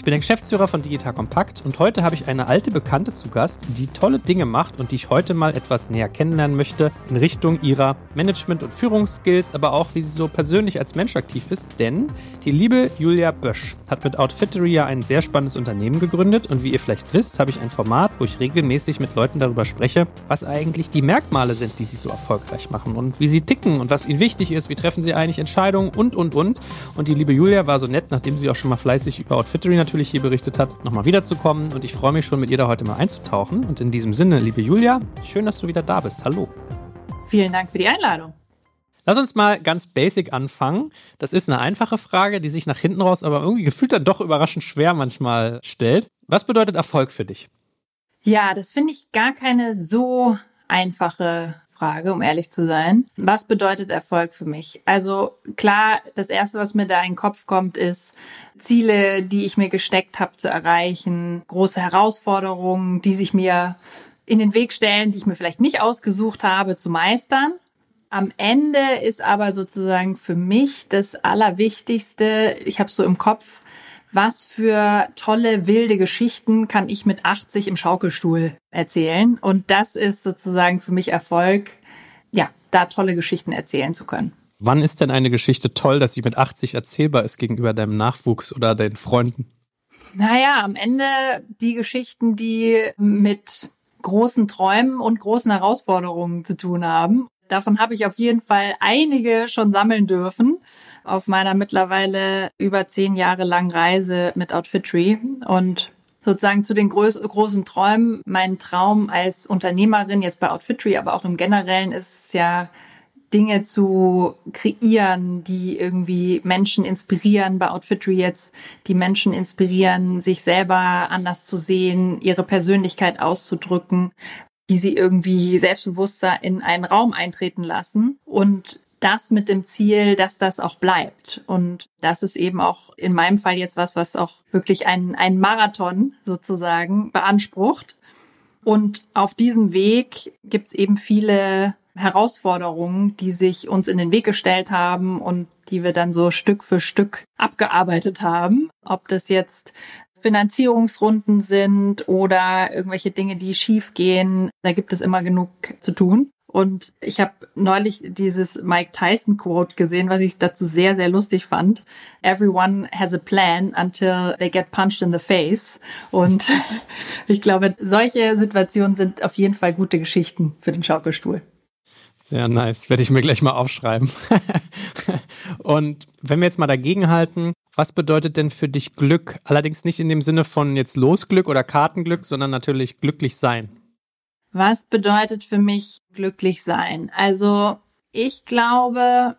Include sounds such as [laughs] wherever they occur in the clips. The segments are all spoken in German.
Ich bin der Geschäftsführer von Digital Compact und heute habe ich eine alte Bekannte zu Gast, die tolle Dinge macht und die ich heute mal etwas näher kennenlernen möchte in Richtung ihrer Management- und Führungsskills, aber auch wie sie so persönlich als Mensch aktiv ist. Denn die liebe Julia Bösch hat mit Outfittery ja ein sehr spannendes Unternehmen gegründet und wie ihr vielleicht wisst, habe ich ein Format, wo ich regelmäßig mit Leuten darüber spreche, was eigentlich die Merkmale sind, die sie so erfolgreich machen und wie sie ticken und was ihnen wichtig ist, wie treffen sie eigentlich Entscheidungen und, und, und. Und die liebe Julia war so nett, nachdem sie auch schon mal fleißig über Outfittery natürlich hier berichtet hat, nochmal wiederzukommen. Und ich freue mich schon, mit ihr da heute mal einzutauchen. Und in diesem Sinne, liebe Julia, schön, dass du wieder da bist. Hallo. Vielen Dank für die Einladung. Lass uns mal ganz basic anfangen. Das ist eine einfache Frage, die sich nach hinten raus aber irgendwie gefühlt dann doch überraschend schwer manchmal stellt. Was bedeutet Erfolg für dich? Ja, das finde ich gar keine so einfache Frage, um ehrlich zu sein. Was bedeutet Erfolg für mich? Also klar, das Erste, was mir da in den Kopf kommt, ist Ziele, die ich mir gesteckt habe zu erreichen, große Herausforderungen, die sich mir in den Weg stellen, die ich mir vielleicht nicht ausgesucht habe, zu meistern. Am Ende ist aber sozusagen für mich das Allerwichtigste, ich habe so im Kopf, was für tolle, wilde Geschichten kann ich mit 80 im Schaukelstuhl erzählen. Und das ist sozusagen für mich Erfolg, ja, da tolle Geschichten erzählen zu können. Wann ist denn eine Geschichte toll, dass sie mit 80 erzählbar ist gegenüber deinem Nachwuchs oder deinen Freunden? Naja, am Ende die Geschichten, die mit großen Träumen und großen Herausforderungen zu tun haben. Davon habe ich auf jeden Fall einige schon sammeln dürfen auf meiner mittlerweile über zehn Jahre langen Reise mit Outfitry und sozusagen zu den groß, großen Träumen. Mein Traum als Unternehmerin jetzt bei Outfitry, aber auch im Generellen ist es ja Dinge zu kreieren, die irgendwie Menschen inspirieren, bei Outfitry jetzt, die Menschen inspirieren, sich selber anders zu sehen, ihre Persönlichkeit auszudrücken, die sie irgendwie selbstbewusster in einen Raum eintreten lassen und das mit dem Ziel, dass das auch bleibt. Und das ist eben auch in meinem Fall jetzt was, was auch wirklich ein, ein Marathon sozusagen beansprucht. Und auf diesem Weg gibt es eben viele Herausforderungen, die sich uns in den Weg gestellt haben und die wir dann so Stück für Stück abgearbeitet haben. Ob das jetzt Finanzierungsrunden sind oder irgendwelche Dinge, die schief gehen. Da gibt es immer genug zu tun. Und ich habe neulich dieses Mike Tyson Quote gesehen, was ich dazu sehr, sehr lustig fand. Everyone has a plan until they get punched in the face. Und [laughs] ich glaube, solche Situationen sind auf jeden Fall gute Geschichten für den Schaukelstuhl. Sehr nice. Werde ich mir gleich mal aufschreiben. [laughs] Und wenn wir jetzt mal dagegen halten, was bedeutet denn für dich Glück? Allerdings nicht in dem Sinne von jetzt Losglück oder Kartenglück, sondern natürlich glücklich sein. Was bedeutet für mich glücklich sein? Also ich glaube,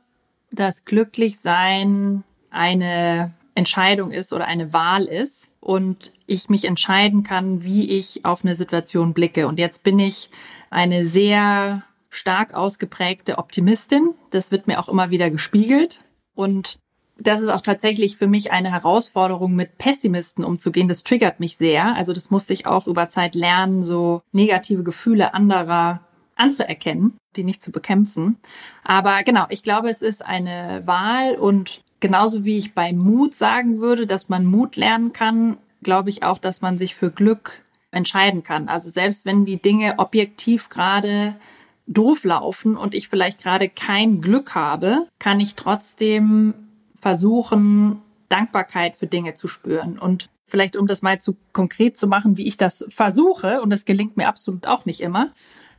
dass glücklich sein eine Entscheidung ist oder eine Wahl ist und ich mich entscheiden kann, wie ich auf eine Situation blicke. Und jetzt bin ich eine sehr stark ausgeprägte Optimistin. Das wird mir auch immer wieder gespiegelt. Und das ist auch tatsächlich für mich eine Herausforderung, mit Pessimisten umzugehen. Das triggert mich sehr. Also das musste ich auch über Zeit lernen, so negative Gefühle anderer anzuerkennen, die nicht zu bekämpfen. Aber genau, ich glaube, es ist eine Wahl und genauso wie ich bei Mut sagen würde, dass man Mut lernen kann, glaube ich auch, dass man sich für Glück entscheiden kann. Also selbst wenn die Dinge objektiv gerade doof laufen und ich vielleicht gerade kein Glück habe, kann ich trotzdem versuchen, Dankbarkeit für Dinge zu spüren. Und vielleicht, um das mal zu konkret zu machen, wie ich das versuche, und das gelingt mir absolut auch nicht immer,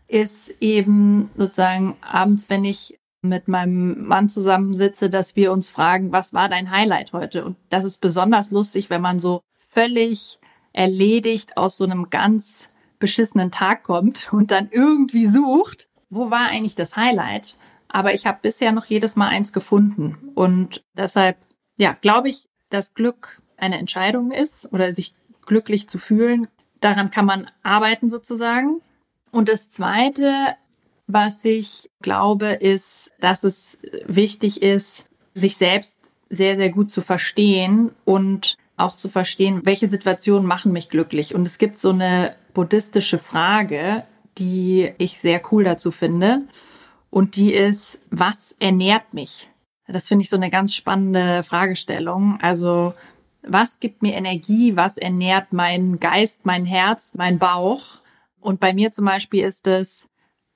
ist eben sozusagen abends, wenn ich mit meinem Mann zusammensitze, dass wir uns fragen, was war dein Highlight heute? Und das ist besonders lustig, wenn man so völlig erledigt aus so einem ganz beschissenen Tag kommt und dann irgendwie sucht, wo war eigentlich das Highlight? Aber ich habe bisher noch jedes Mal eins gefunden. Und deshalb, ja, glaube ich, dass Glück eine Entscheidung ist oder sich glücklich zu fühlen. Daran kann man arbeiten sozusagen. Und das Zweite, was ich glaube, ist, dass es wichtig ist, sich selbst sehr, sehr gut zu verstehen und auch zu verstehen, welche Situationen machen mich glücklich. Und es gibt so eine buddhistische Frage, die ich sehr cool dazu finde. Und die ist, was ernährt mich? Das finde ich so eine ganz spannende Fragestellung. Also, was gibt mir Energie? Was ernährt meinen Geist, mein Herz, mein Bauch? Und bei mir zum Beispiel ist es,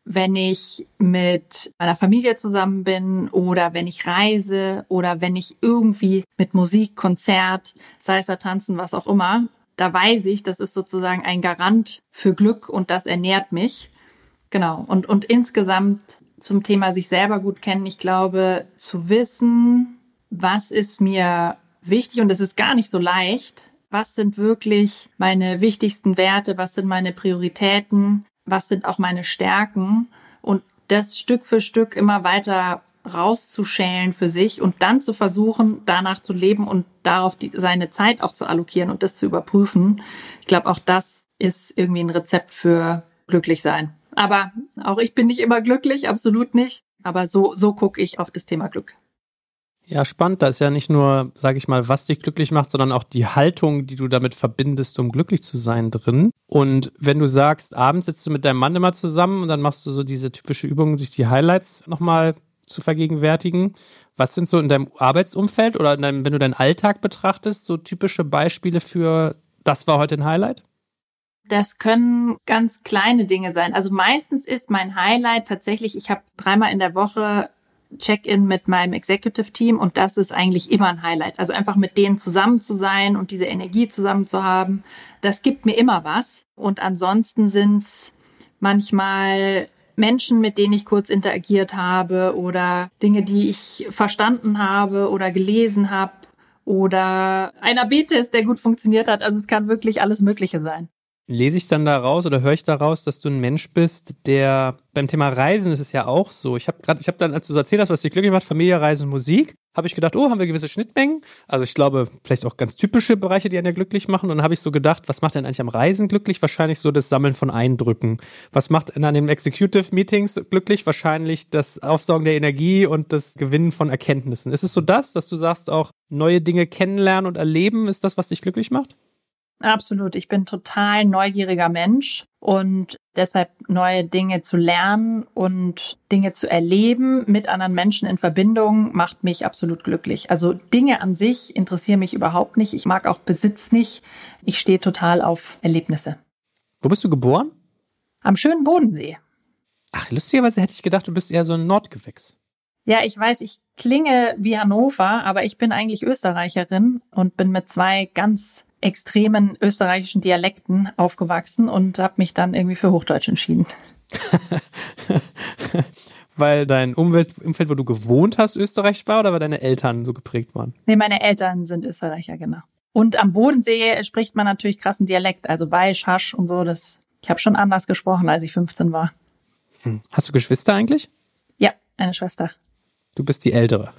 wenn ich mit meiner Familie zusammen bin oder wenn ich reise oder wenn ich irgendwie mit Musik, Konzert, Salsa tanzen, was auch immer, da weiß ich, das ist sozusagen ein Garant für Glück und das ernährt mich. Genau. Und, und insgesamt zum Thema sich selber gut kennen, ich glaube, zu wissen, was ist mir wichtig und es ist gar nicht so leicht. Was sind wirklich meine wichtigsten Werte? Was sind meine Prioritäten? was sind auch meine Stärken und das Stück für Stück immer weiter rauszuschälen für sich und dann zu versuchen, danach zu leben und darauf die, seine Zeit auch zu allokieren und das zu überprüfen. Ich glaube, auch das ist irgendwie ein Rezept für glücklich sein. Aber auch ich bin nicht immer glücklich, absolut nicht. Aber so, so gucke ich auf das Thema Glück. Ja, spannend. Da ist ja nicht nur, sage ich mal, was dich glücklich macht, sondern auch die Haltung, die du damit verbindest, um glücklich zu sein drin. Und wenn du sagst, abends sitzt du mit deinem Mann immer zusammen und dann machst du so diese typische Übung, sich die Highlights nochmal zu vergegenwärtigen. Was sind so in deinem Arbeitsumfeld oder deinem, wenn du deinen Alltag betrachtest, so typische Beispiele für, das war heute ein Highlight? Das können ganz kleine Dinge sein. Also meistens ist mein Highlight tatsächlich, ich habe dreimal in der Woche Check-in mit meinem Executive Team und das ist eigentlich immer ein Highlight. Also einfach mit denen zusammen zu sein und diese Energie zusammen zu haben, das gibt mir immer was. Und ansonsten sind's manchmal Menschen, mit denen ich kurz interagiert habe oder Dinge, die ich verstanden habe oder gelesen habe oder ein AB-Test, der gut funktioniert hat. Also es kann wirklich alles Mögliche sein. Lese ich dann daraus oder höre ich daraus, dass du ein Mensch bist, der beim Thema Reisen ist es ja auch so. Ich habe gerade, ich habe dann, als du erzählt hast, was dich glücklich macht, Familie, Reisen, Musik, habe ich gedacht, oh, haben wir gewisse Schnittmengen. Also ich glaube, vielleicht auch ganz typische Bereiche, die einen ja glücklich machen. Und dann habe ich so gedacht, was macht denn eigentlich am Reisen glücklich? Wahrscheinlich so das Sammeln von Eindrücken. Was macht in den Executive Meetings glücklich? Wahrscheinlich das Aufsaugen der Energie und das Gewinnen von Erkenntnissen. Ist es so das, dass du sagst, auch neue Dinge kennenlernen und erleben, ist das, was dich glücklich macht? Absolut. Ich bin total neugieriger Mensch und deshalb neue Dinge zu lernen und Dinge zu erleben mit anderen Menschen in Verbindung macht mich absolut glücklich. Also Dinge an sich interessieren mich überhaupt nicht. Ich mag auch Besitz nicht. Ich stehe total auf Erlebnisse. Wo bist du geboren? Am schönen Bodensee. Ach, lustigerweise hätte ich gedacht, du bist eher so ein Nordgewächs. Ja, ich weiß, ich klinge wie Hannover, aber ich bin eigentlich Österreicherin und bin mit zwei ganz extremen österreichischen Dialekten aufgewachsen und habe mich dann irgendwie für Hochdeutsch entschieden. [laughs] weil dein Umwelt, Umfeld, wo du gewohnt hast, österreichisch war oder weil deine Eltern so geprägt waren? Nee, meine Eltern sind Österreicher, genau. Und am Bodensee spricht man natürlich krassen Dialekt, also Weisch, Hasch und so. Das, ich habe schon anders gesprochen, als ich 15 war. Hm. Hast du Geschwister eigentlich? Ja, eine Schwester. Du bist die Ältere.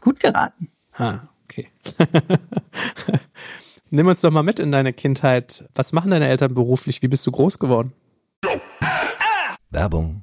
Gut geraten. Ah, okay. [laughs] Nimm uns doch mal mit in deine Kindheit. Was machen deine Eltern beruflich? Wie bist du groß geworden? Werbung.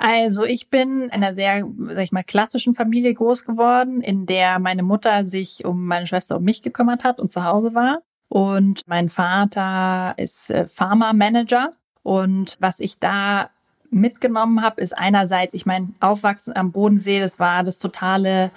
Also ich bin in einer sehr, sag ich mal, klassischen Familie groß geworden, in der meine Mutter sich um meine Schwester und mich gekümmert hat und zu Hause war. Und mein Vater ist äh, Pharma-Manager. Und was ich da mitgenommen habe, ist einerseits, ich meine, Aufwachsen am Bodensee, das war das totale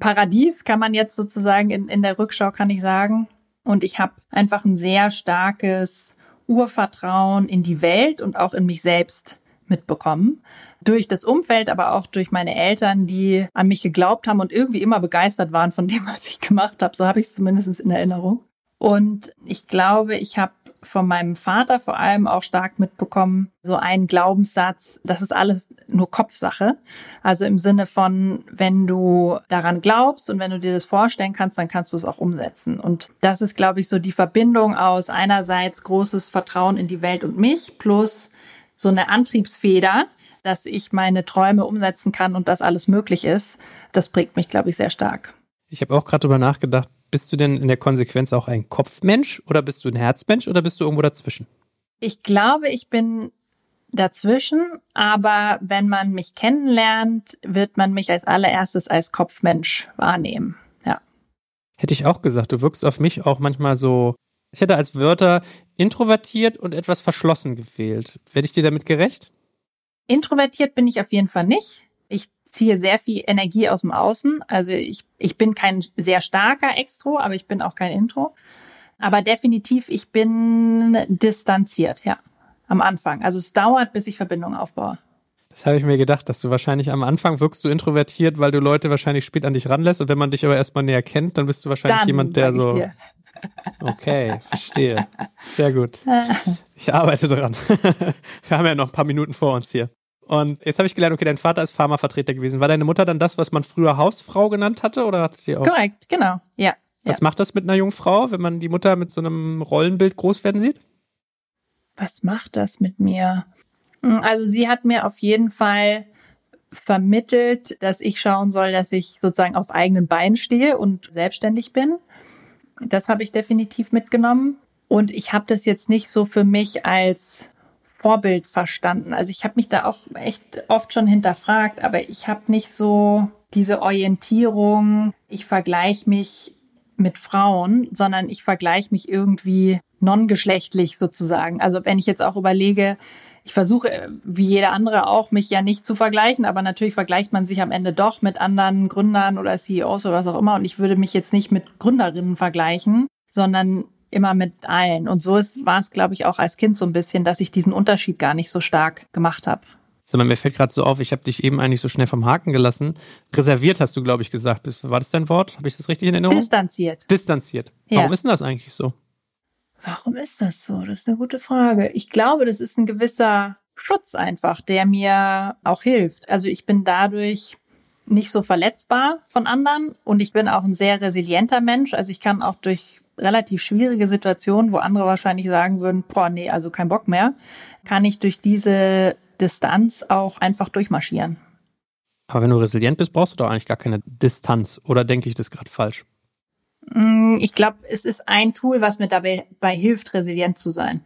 Paradies, kann man jetzt sozusagen in, in der Rückschau, kann ich sagen. Und ich habe einfach ein sehr starkes Urvertrauen in die Welt und auch in mich selbst mitbekommen. Durch das Umfeld, aber auch durch meine Eltern, die an mich geglaubt haben und irgendwie immer begeistert waren von dem, [laughs] was ich gemacht habe. So habe ich es zumindest in Erinnerung. Und ich glaube, ich habe von meinem Vater vor allem auch stark mitbekommen, so ein Glaubenssatz, das ist alles nur Kopfsache. Also im Sinne von, wenn du daran glaubst und wenn du dir das vorstellen kannst, dann kannst du es auch umsetzen. Und das ist, glaube ich, so die Verbindung aus einerseits großes Vertrauen in die Welt und mich plus so eine Antriebsfeder, dass ich meine Träume umsetzen kann und dass alles möglich ist. Das prägt mich, glaube ich, sehr stark. Ich habe auch gerade drüber nachgedacht, bist du denn in der Konsequenz auch ein Kopfmensch oder bist du ein Herzmensch oder bist du irgendwo dazwischen? Ich glaube, ich bin dazwischen, aber wenn man mich kennenlernt, wird man mich als allererstes als Kopfmensch wahrnehmen. Ja. Hätte ich auch gesagt, du wirkst auf mich auch manchmal so. Ich hätte als Wörter introvertiert und etwas verschlossen gewählt. Werde ich dir damit gerecht? Introvertiert bin ich auf jeden Fall nicht. Ich ziehe sehr viel Energie aus dem Außen. Also ich, ich bin kein sehr starker Extro, aber ich bin auch kein Intro. Aber definitiv, ich bin distanziert, ja, am Anfang. Also es dauert, bis ich Verbindungen aufbaue. Das habe ich mir gedacht, dass du wahrscheinlich am Anfang wirkst du introvertiert, weil du Leute wahrscheinlich spät an dich ranlässt. Und wenn man dich aber erstmal näher kennt, dann bist du wahrscheinlich dann, jemand, der so. Okay, verstehe. Sehr gut. Ich arbeite dran. [laughs] Wir haben ja noch ein paar Minuten vor uns hier. Und jetzt habe ich gelernt, okay, dein Vater ist Pharmavertreter gewesen. War deine Mutter dann das, was man früher Hausfrau genannt hatte? Oder hatte die auch? Korrekt, genau, ja. Was ja. macht das mit einer jungen Frau, wenn man die Mutter mit so einem Rollenbild groß werden sieht? Was macht das mit mir? Also sie hat mir auf jeden Fall vermittelt, dass ich schauen soll, dass ich sozusagen auf eigenen Beinen stehe und selbstständig bin. Das habe ich definitiv mitgenommen. Und ich habe das jetzt nicht so für mich als Vorbild verstanden. Also ich habe mich da auch echt oft schon hinterfragt, aber ich habe nicht so diese Orientierung, ich vergleiche mich mit Frauen, sondern ich vergleiche mich irgendwie non-geschlechtlich sozusagen. Also wenn ich jetzt auch überlege, ich versuche, wie jeder andere auch, mich ja nicht zu vergleichen, aber natürlich vergleicht man sich am Ende doch mit anderen Gründern oder CEOs oder was auch immer. Und ich würde mich jetzt nicht mit Gründerinnen vergleichen, sondern immer mit allen. Und so war es, glaube ich, auch als Kind so ein bisschen, dass ich diesen Unterschied gar nicht so stark gemacht habe. Sag mal, mir fällt gerade so auf, ich habe dich eben eigentlich so schnell vom Haken gelassen. Reserviert hast du, glaube ich, gesagt. War das dein Wort? Habe ich das richtig in Erinnerung? Distanziert. Distanziert. Ja. Warum ist denn das eigentlich so? Warum ist das so? Das ist eine gute Frage. Ich glaube, das ist ein gewisser Schutz einfach, der mir auch hilft. Also ich bin dadurch nicht so verletzbar von anderen und ich bin auch ein sehr resilienter Mensch. Also ich kann auch durch relativ schwierige Situation, wo andere wahrscheinlich sagen würden, boah, nee, also kein Bock mehr, kann ich durch diese Distanz auch einfach durchmarschieren. Aber wenn du resilient bist, brauchst du doch eigentlich gar keine Distanz. Oder denke ich das gerade falsch? Mm, ich glaube, es ist ein Tool, was mir dabei, dabei hilft, resilient zu sein.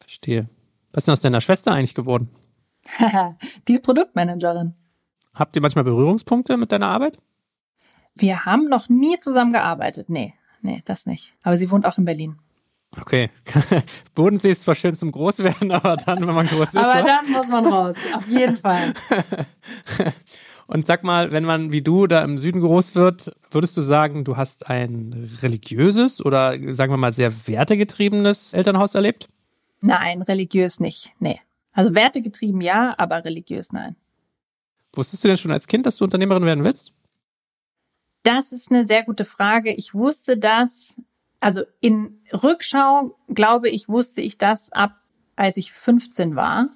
Verstehe. Was ist denn aus deiner Schwester eigentlich geworden? [laughs] Die ist Produktmanagerin. Habt ihr manchmal Berührungspunkte mit deiner Arbeit? Wir haben noch nie zusammen gearbeitet. Nee nee, das nicht. Aber sie wohnt auch in Berlin. Okay. [laughs] Bodensee ist zwar schön zum Großwerden, [laughs] aber dann, wenn man groß ist. aber dann muss man raus, auf jeden Fall. [laughs] Und sag mal, wenn man wie du da im Süden groß wird, würdest du sagen, du hast ein religiöses oder sagen wir mal sehr wertegetriebenes Elternhaus erlebt? Nein, religiös nicht. Nee. Also wertegetrieben ja, aber religiös nein. Wusstest du denn schon als Kind, dass du Unternehmerin werden willst? Das ist eine sehr gute Frage. Ich wusste das, also in Rückschau glaube ich, wusste ich das ab, als ich 15 war,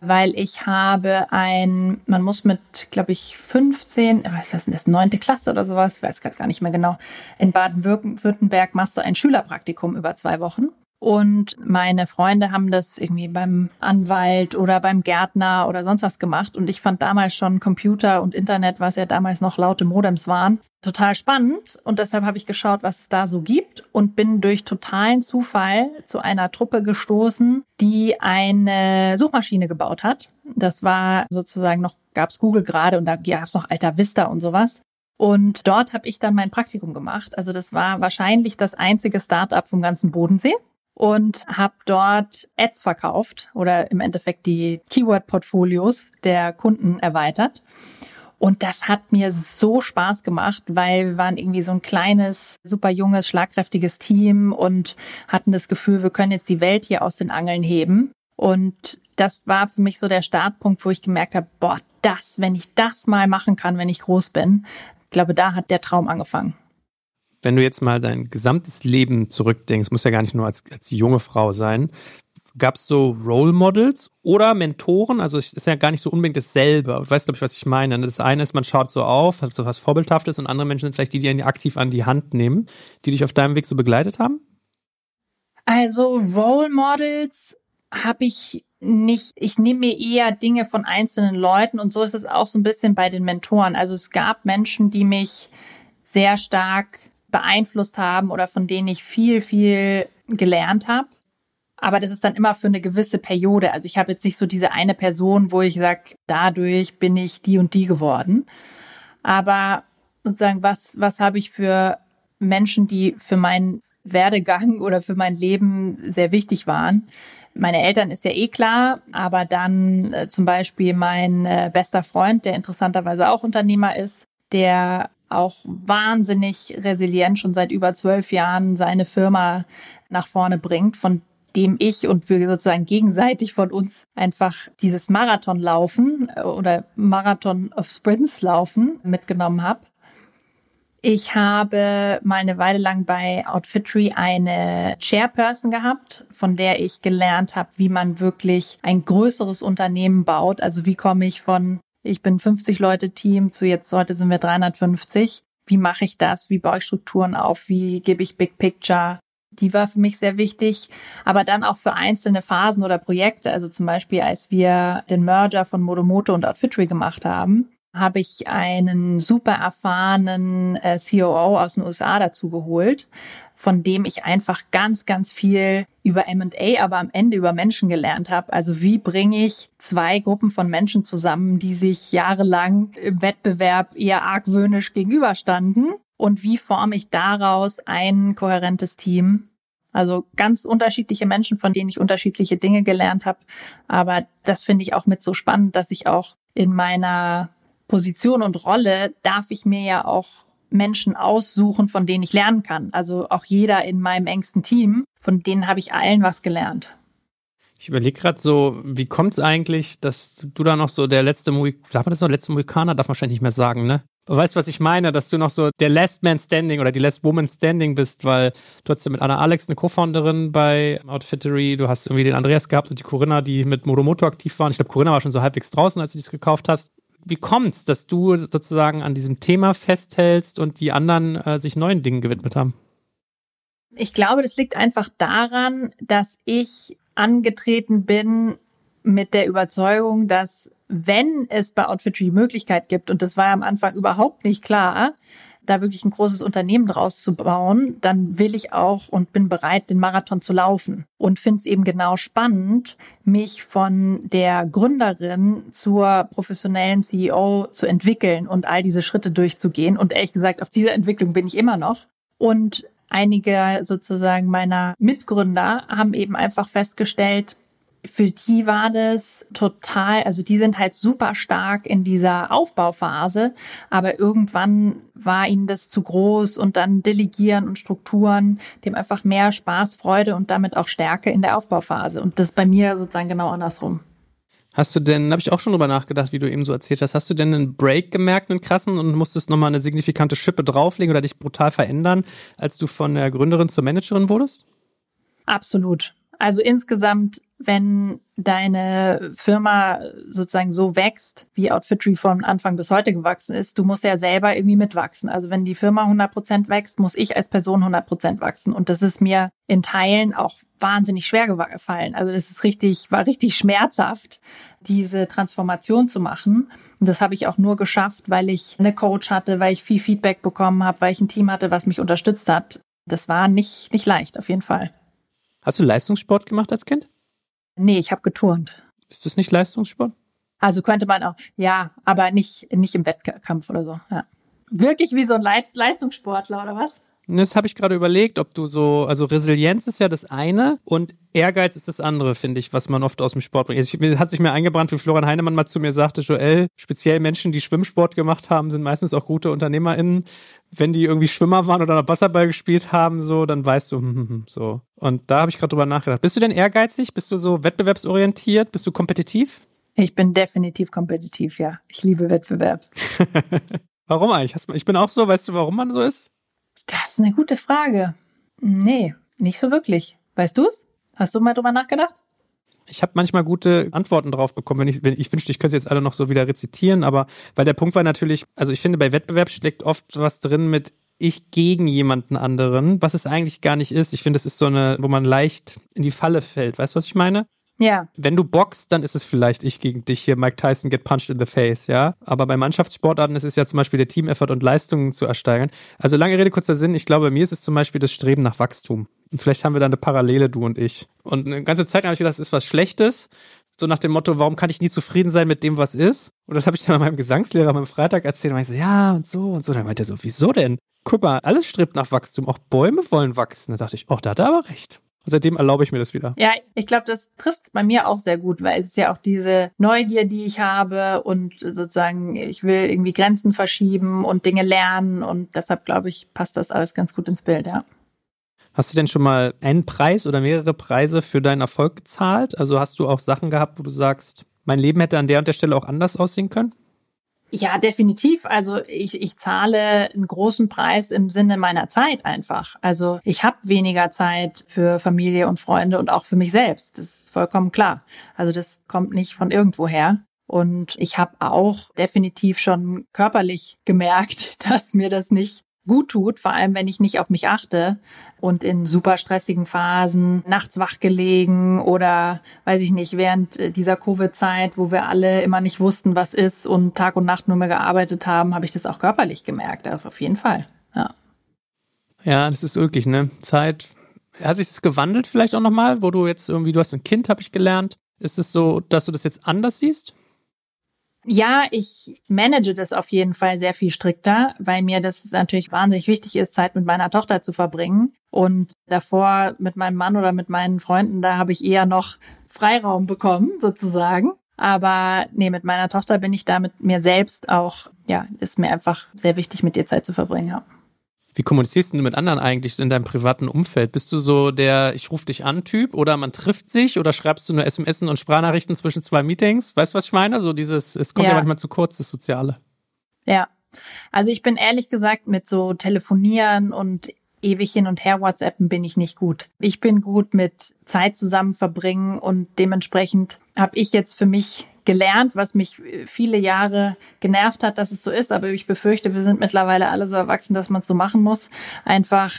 weil ich habe ein, man muss mit, glaube ich, 15, was ist das, neunte Klasse oder sowas, ich weiß gerade gar nicht mehr genau, in Baden-Württemberg machst du ein Schülerpraktikum über zwei Wochen. Und meine Freunde haben das irgendwie beim Anwalt oder beim Gärtner oder sonst was gemacht. Und ich fand damals schon Computer und Internet, was ja damals noch laute Modems waren, total spannend. Und deshalb habe ich geschaut, was es da so gibt und bin durch totalen Zufall zu einer Truppe gestoßen, die eine Suchmaschine gebaut hat. Das war sozusagen noch, gab's Google gerade und da gab's noch Alta Vista und sowas. Und dort habe ich dann mein Praktikum gemacht. Also das war wahrscheinlich das einzige Start-up vom ganzen Bodensee und habe dort Ads verkauft oder im Endeffekt die Keyword-Portfolios der Kunden erweitert. Und das hat mir so Spaß gemacht, weil wir waren irgendwie so ein kleines, super junges, schlagkräftiges Team und hatten das Gefühl, wir können jetzt die Welt hier aus den Angeln heben. Und das war für mich so der Startpunkt, wo ich gemerkt habe, boah, das, wenn ich das mal machen kann, wenn ich groß bin, ich glaube, da hat der Traum angefangen. Wenn du jetzt mal dein gesamtes Leben zurückdenkst, muss ja gar nicht nur als, als junge Frau sein. Gab es so Role Models oder Mentoren? Also es ist ja gar nicht so unbedingt dasselbe. Du weißt, glaube ich, was ich meine. Das eine ist, man schaut so auf, hat so was Vorbildhaftes und andere Menschen sind vielleicht die, die einen aktiv an die Hand nehmen, die dich auf deinem Weg so begleitet haben? Also Role Models habe ich nicht, ich nehme mir eher Dinge von einzelnen Leuten und so ist es auch so ein bisschen bei den Mentoren. Also es gab Menschen, die mich sehr stark beeinflusst haben oder von denen ich viel, viel gelernt habe. Aber das ist dann immer für eine gewisse Periode. Also ich habe jetzt nicht so diese eine Person, wo ich sage, dadurch bin ich die und die geworden. Aber sozusagen, was, was habe ich für Menschen, die für meinen Werdegang [laughs] oder für mein Leben sehr wichtig waren? meine Eltern ist ja eh klar, aber dann äh, zum Beispiel mein äh, bester Freund, der interessanterweise auch Unternehmer ist, der auch wahnsinnig resilient schon seit über zwölf Jahren seine Firma nach vorne bringt, von dem ich und wir sozusagen gegenseitig von uns einfach dieses Marathon laufen äh, oder Marathon of Sprints laufen mitgenommen habe. Ich habe mal eine Weile lang bei Outfitry eine Chairperson gehabt, von der ich gelernt habe, wie man wirklich ein größeres Unternehmen baut. Also wie komme ich von, ich bin 50 Leute Team zu jetzt heute sind wir 350. Wie mache ich das? Wie baue ich Strukturen auf? Wie gebe ich Big Picture? Die war für mich sehr wichtig, aber dann auch für einzelne Phasen oder Projekte. Also zum Beispiel, als wir den Merger von Modomoto und Outfitry gemacht haben, habe ich einen super erfahrenen äh, COO aus den USA dazu geholt, von dem ich einfach ganz, ganz viel über M&A, aber am Ende über Menschen gelernt habe. Also wie bringe ich zwei Gruppen von Menschen zusammen, die sich jahrelang im Wettbewerb eher argwöhnisch gegenüberstanden und wie forme ich daraus ein kohärentes Team? Also ganz unterschiedliche Menschen, von denen ich unterschiedliche Dinge gelernt habe. Aber das finde ich auch mit so spannend, dass ich auch in meiner Position und Rolle darf ich mir ja auch Menschen aussuchen, von denen ich lernen kann. Also auch jeder in meinem engsten Team, von denen habe ich allen was gelernt. Ich überlege gerade so, wie kommt es eigentlich, dass du da noch so der letzte Mohikaner, darf man das noch letzte Mohikaner, darf man wahrscheinlich nicht mehr sagen, ne? Weißt du, was ich meine? Dass du noch so der Last Man Standing oder die Last Woman Standing bist, weil du hast ja mit Anna Alex eine Co-Founderin bei Outfittery, du hast irgendwie den Andreas gehabt und die Corinna, die mit Modomoto aktiv waren. Ich glaube, Corinna war schon so halbwegs draußen, als du das gekauft hast wie kommt's, dass du sozusagen an diesem Thema festhältst und die anderen äh, sich neuen Dingen gewidmet haben? Ich glaube, das liegt einfach daran, dass ich angetreten bin mit der Überzeugung, dass wenn es bei Outfitry Möglichkeit gibt, und das war am Anfang überhaupt nicht klar, da wirklich ein großes Unternehmen draus zu bauen, dann will ich auch und bin bereit, den Marathon zu laufen. Und finde es eben genau spannend, mich von der Gründerin zur professionellen CEO zu entwickeln und all diese Schritte durchzugehen. Und ehrlich gesagt, auf dieser Entwicklung bin ich immer noch. Und einige sozusagen meiner Mitgründer haben eben einfach festgestellt, für die war das total, also die sind halt super stark in dieser Aufbauphase, aber irgendwann war ihnen das zu groß und dann Delegieren und Strukturen, dem einfach mehr Spaß, Freude und damit auch Stärke in der Aufbauphase. Und das bei mir sozusagen genau andersrum. Hast du denn, habe ich auch schon drüber nachgedacht, wie du eben so erzählt hast, hast du denn einen Break gemerkt, einen krassen, und musstest nochmal eine signifikante Schippe drauflegen oder dich brutal verändern, als du von der Gründerin zur Managerin wurdest? Absolut. Also insgesamt, wenn deine Firma sozusagen so wächst, wie Outfitry von Anfang bis heute gewachsen ist, du musst ja selber irgendwie mitwachsen. Also wenn die Firma 100 Prozent wächst, muss ich als Person 100 Prozent wachsen. Und das ist mir in Teilen auch wahnsinnig schwer gefallen. Also das ist richtig, war richtig schmerzhaft, diese Transformation zu machen. Und das habe ich auch nur geschafft, weil ich eine Coach hatte, weil ich viel Feedback bekommen habe, weil ich ein Team hatte, was mich unterstützt hat. Das war nicht, nicht leicht, auf jeden Fall. Hast du Leistungssport gemacht als Kind? Nee, ich habe geturnt. Ist das nicht Leistungssport? Also könnte man auch, ja, aber nicht, nicht im Wettkampf oder so. Ja. Wirklich wie so ein Leistungssportler oder was? Jetzt habe ich gerade überlegt, ob du so, also Resilienz ist ja das eine und Ehrgeiz ist das andere, finde ich, was man oft aus dem Sport bringt. Also ich, hat sich mir eingebrannt, wie Florian Heinemann mal zu mir sagte, Joel, speziell Menschen, die Schwimmsport gemacht haben, sind meistens auch gute UnternehmerInnen. Wenn die irgendwie Schwimmer waren oder noch Wasserball gespielt haben, so, dann weißt du, hm, hm, hm, so. Und da habe ich gerade drüber nachgedacht. Bist du denn ehrgeizig? Bist du so wettbewerbsorientiert? Bist du kompetitiv? Ich bin definitiv kompetitiv, ja. Ich liebe Wettbewerb. [laughs] warum eigentlich? Ich bin auch so. Weißt du, warum man so ist? Das ist eine gute Frage. Nee, nicht so wirklich. Weißt du's? Hast du mal drüber nachgedacht? Ich habe manchmal gute Antworten drauf bekommen. Wenn ich, wenn ich wünschte, ich könnte sie jetzt alle noch so wieder rezitieren, aber weil der Punkt war natürlich, also ich finde, bei Wettbewerb steckt oft was drin mit ich gegen jemanden anderen, was es eigentlich gar nicht ist. Ich finde, es ist so eine, wo man leicht in die Falle fällt. Weißt du, was ich meine? Ja. Wenn du boxst, dann ist es vielleicht ich gegen dich hier, Mike Tyson get punched in the face, ja. Aber bei Mannschaftssportarten ist es ja zum Beispiel der Team-Effort und Leistungen zu ersteigern. Also lange Rede, kurzer Sinn. Ich glaube, bei mir ist es zum Beispiel das Streben nach Wachstum. Und vielleicht haben wir da eine Parallele, du und ich. Und eine ganze Zeit habe ich gedacht, das ist was Schlechtes. So nach dem Motto, warum kann ich nie zufrieden sein mit dem, was ist? Und das habe ich dann meinem Gesangslehrer am Freitag erzählt. Und ich so, ja, und so und so. Dann meinte er so, wieso denn? Guck mal, alles strebt nach Wachstum. Auch Bäume wollen wachsen. Da dachte ich, oh, da hat er aber recht. Und seitdem erlaube ich mir das wieder. Ja, ich glaube, das trifft es bei mir auch sehr gut, weil es ist ja auch diese Neugier, die ich habe und sozusagen, ich will irgendwie Grenzen verschieben und Dinge lernen und deshalb glaube ich, passt das alles ganz gut ins Bild, ja. Hast du denn schon mal einen Preis oder mehrere Preise für deinen Erfolg gezahlt? Also hast du auch Sachen gehabt, wo du sagst, mein Leben hätte an der und der Stelle auch anders aussehen können? Ja, definitiv. Also ich, ich zahle einen großen Preis im Sinne meiner Zeit einfach. Also ich habe weniger Zeit für Familie und Freunde und auch für mich selbst. Das ist vollkommen klar. Also das kommt nicht von irgendwoher. Und ich habe auch definitiv schon körperlich gemerkt, [laughs] dass mir das nicht gut tut, vor allem wenn ich nicht auf mich achte und in super stressigen Phasen nachts wach gelegen oder weiß ich nicht, während äh, dieser Covid-Zeit, wo wir alle immer nicht wussten, was ist und Tag und Nacht nur mehr gearbeitet haben, habe ich das auch körperlich gemerkt, auf jeden Fall. Ja. Ja, das ist wirklich, ne? Zeit. Hat sich das gewandelt vielleicht auch nochmal, wo du jetzt irgendwie, du hast ein Kind, habe ich gelernt. Ist es so, dass du das jetzt anders siehst? Ja, ich manage das auf jeden Fall sehr viel strikter, weil mir das natürlich wahnsinnig wichtig ist, Zeit mit meiner Tochter zu verbringen. Und davor mit meinem Mann oder mit meinen Freunden, da habe ich eher noch Freiraum bekommen, sozusagen. Aber nee, mit meiner Tochter bin ich da mit mir selbst auch, ja, ist mir einfach sehr wichtig, mit ihr Zeit zu verbringen. Ja. Wie kommunizierst du mit anderen eigentlich in deinem privaten Umfeld? Bist du so der Ich rufe dich an Typ oder man trifft sich oder schreibst du nur SMS und Sprachnachrichten zwischen zwei Meetings? Weißt du, was ich meine? So dieses, es kommt ja, ja manchmal zu kurz, das Soziale. Ja. Also ich bin ehrlich gesagt mit so Telefonieren und ewig hin und her WhatsAppen bin ich nicht gut. Ich bin gut mit Zeit zusammen verbringen und dementsprechend habe ich jetzt für mich gelernt, was mich äh, viele Jahre genervt hat, dass es so ist. Aber ich befürchte, wir sind mittlerweile alle so erwachsen, dass man es so machen muss, einfach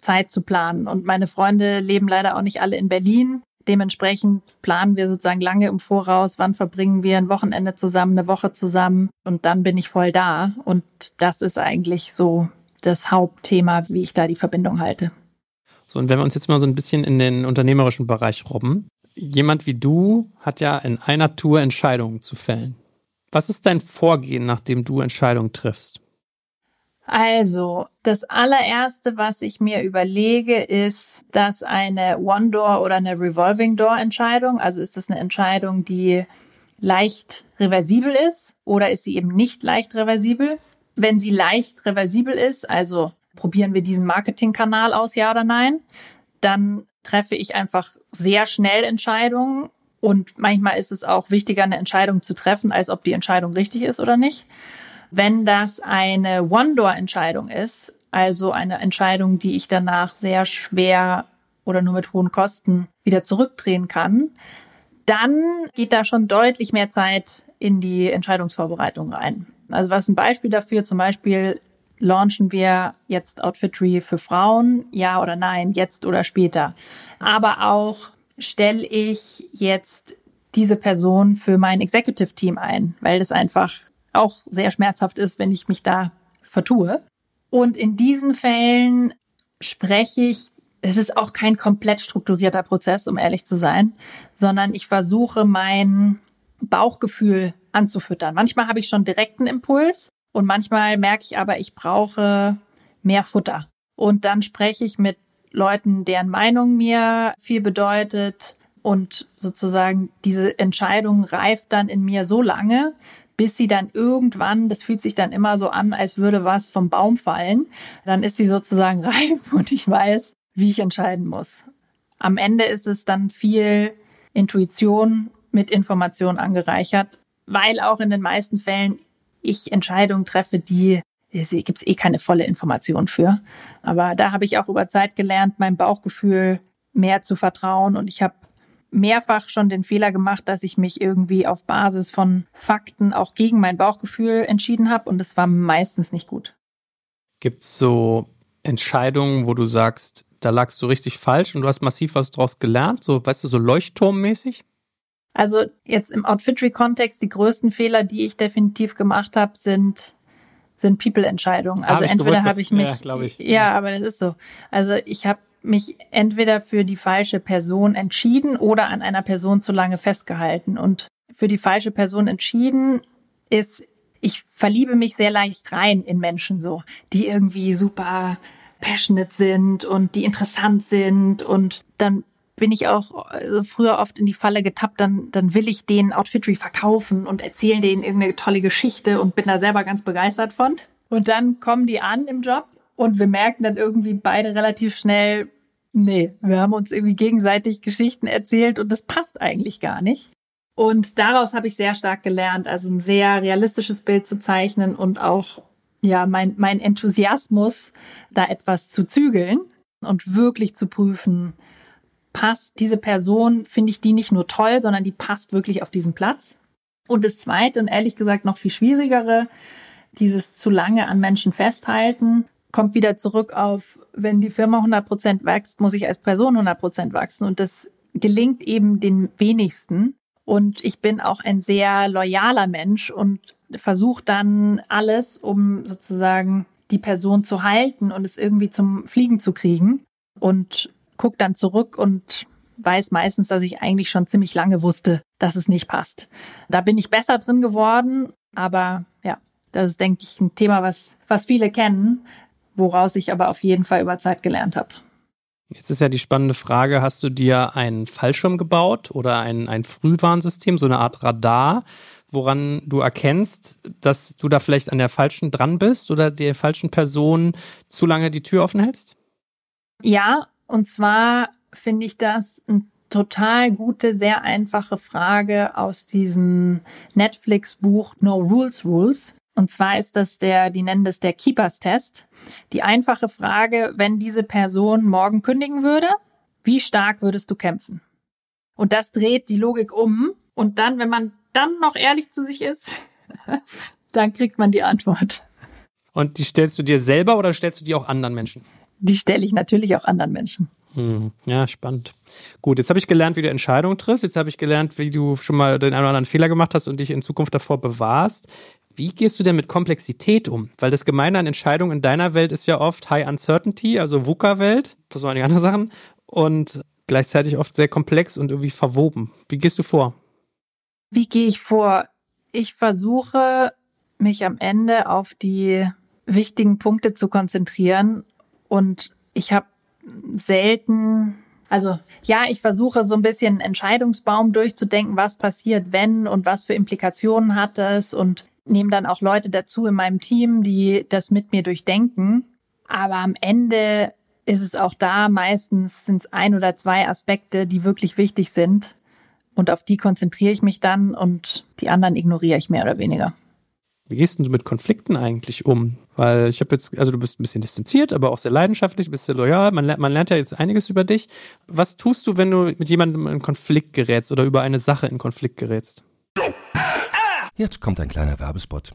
Zeit zu planen. Und meine Freunde leben leider auch nicht alle in Berlin. Dementsprechend planen wir sozusagen lange im Voraus, wann verbringen wir ein Wochenende zusammen, eine Woche zusammen und dann bin ich voll da. Und das ist eigentlich so das Hauptthema, wie ich da die Verbindung halte. So, und wenn wir uns jetzt mal so ein bisschen in den unternehmerischen Bereich robben, jemand wie du hat ja in einer Tour Entscheidungen zu fällen. Was ist dein Vorgehen, nachdem du Entscheidungen triffst? Also, das allererste, was ich mir überlege, ist, dass eine One-Door oder eine Revolving-Door-Entscheidung, also ist das eine Entscheidung, die leicht reversibel ist oder ist sie eben nicht leicht reversibel? Wenn sie leicht reversibel ist, also probieren wir diesen Marketingkanal aus, ja oder nein, dann treffe ich einfach sehr schnell Entscheidungen. Und manchmal ist es auch wichtiger, eine Entscheidung zu treffen, als ob die Entscheidung richtig ist oder nicht. Wenn das eine One-Door-Entscheidung ist, also eine Entscheidung, die ich danach sehr schwer oder nur mit hohen Kosten wieder zurückdrehen kann, dann geht da schon deutlich mehr Zeit in die Entscheidungsvorbereitung rein. Also was ein Beispiel dafür, zum Beispiel launchen wir jetzt Outfitry für Frauen? Ja oder nein? Jetzt oder später? Aber auch stelle ich jetzt diese Person für mein Executive Team ein, weil das einfach auch sehr schmerzhaft ist, wenn ich mich da vertue. Und in diesen Fällen spreche ich, es ist auch kein komplett strukturierter Prozess, um ehrlich zu sein, sondern ich versuche mein Bauchgefühl anzufüttern. Manchmal habe ich schon direkten Impuls, und manchmal merke ich aber, ich brauche mehr Futter. Und dann spreche ich mit Leuten, deren Meinung mir viel bedeutet. Und sozusagen diese Entscheidung reift dann in mir so lange, bis sie dann irgendwann, das fühlt sich dann immer so an, als würde was vom Baum fallen, dann ist sie sozusagen [laughs] reif und ich weiß, wie ich entscheiden muss. Am Ende ist es dann viel Intuition mit Information angereichert, weil auch in den meisten Fällen ich Entscheidungen treffe, die gibt es eh keine volle Information für. Aber da habe ich auch über Zeit gelernt, meinem Bauchgefühl mehr zu vertrauen. Und ich habe mehrfach schon den Fehler gemacht, dass ich mich irgendwie auf Basis von Fakten auch gegen mein Bauchgefühl entschieden habe. Und das war meistens nicht gut. Gibt es so Entscheidungen, wo du sagst, da lagst du richtig falsch und du hast massiv was draus gelernt? So, weißt du, so leuchtturmmäßig? Also jetzt im Outfittery-Kontext, die größten Fehler, die ich definitiv gemacht habe, sind sind People-Entscheidungen. Also hab entweder habe ich mich, ja, ich. ja, aber das ist so. Also ich habe mich entweder für die falsche Person entschieden oder an einer Person zu lange festgehalten. Und für die falsche Person entschieden ist, ich verliebe mich sehr leicht rein in Menschen so, die irgendwie super passionate sind und die interessant sind und dann bin ich auch also früher oft in die Falle getappt, dann, dann will ich den Outfitry verkaufen und erzählen denen irgendeine tolle Geschichte und bin da selber ganz begeistert von. Und dann kommen die an im Job und wir merken dann irgendwie beide relativ schnell, nee, wir haben uns irgendwie gegenseitig Geschichten erzählt und das passt eigentlich gar nicht. Und daraus habe ich sehr stark gelernt, also ein sehr realistisches Bild zu zeichnen und auch, ja, mein, mein Enthusiasmus, da etwas zu zügeln und wirklich zu prüfen, passt diese Person, finde ich die nicht nur toll, sondern die passt wirklich auf diesen Platz. Und das zweite und ehrlich gesagt noch viel schwierigere, dieses zu lange an Menschen festhalten, kommt wieder zurück auf, wenn die Firma 100 Prozent wächst, muss ich als Person 100 Prozent wachsen. Und das gelingt eben den wenigsten. Und ich bin auch ein sehr loyaler Mensch und versuche dann alles, um sozusagen die Person zu halten und es irgendwie zum Fliegen zu kriegen. Und gucke dann zurück und weiß meistens, dass ich eigentlich schon ziemlich lange wusste, dass es nicht passt. Da bin ich besser drin geworden, aber ja, das ist, denke ich, ein Thema, was, was viele kennen, woraus ich aber auf jeden Fall über Zeit gelernt habe. Jetzt ist ja die spannende Frage, hast du dir einen Fallschirm gebaut oder ein, ein Frühwarnsystem, so eine Art Radar, woran du erkennst, dass du da vielleicht an der falschen dran bist oder der falschen Person zu lange die Tür offen hältst? Ja, und zwar finde ich das eine total gute, sehr einfache Frage aus diesem Netflix-Buch No Rules Rules. Und zwar ist das der, die nennen das der Keepers Test. Die einfache Frage, wenn diese Person morgen kündigen würde, wie stark würdest du kämpfen? Und das dreht die Logik um. Und dann, wenn man dann noch ehrlich zu sich ist, [laughs] dann kriegt man die Antwort. Und die stellst du dir selber oder stellst du die auch anderen Menschen? Die stelle ich natürlich auch anderen Menschen. Hm, ja, spannend. Gut, jetzt habe ich gelernt, wie du Entscheidungen triffst. Jetzt habe ich gelernt, wie du schon mal den einen oder anderen Fehler gemacht hast und dich in Zukunft davor bewahrst. Wie gehst du denn mit Komplexität um? Weil das Gemeine an Entscheidungen in deiner Welt ist ja oft High Uncertainty, also VUCA-Welt, das sind einige andere Sachen, und gleichzeitig oft sehr komplex und irgendwie verwoben. Wie gehst du vor? Wie gehe ich vor? Ich versuche, mich am Ende auf die wichtigen Punkte zu konzentrieren und ich habe selten, also ja, ich versuche so ein bisschen einen Entscheidungsbaum durchzudenken, was passiert, wenn und was für Implikationen hat es und nehme dann auch Leute dazu in meinem Team, die das mit mir durchdenken. Aber am Ende ist es auch da meistens sind es ein oder zwei Aspekte, die wirklich wichtig sind. Und auf die konzentriere ich mich dann und die anderen ignoriere ich mehr oder weniger. Wie gehst du mit Konflikten eigentlich um? Weil ich habe jetzt, also du bist ein bisschen distanziert, aber auch sehr leidenschaftlich, bist sehr loyal. Man, man lernt ja jetzt einiges über dich. Was tust du, wenn du mit jemandem in Konflikt gerätst oder über eine Sache in Konflikt gerätst? Jetzt kommt ein kleiner Werbespot.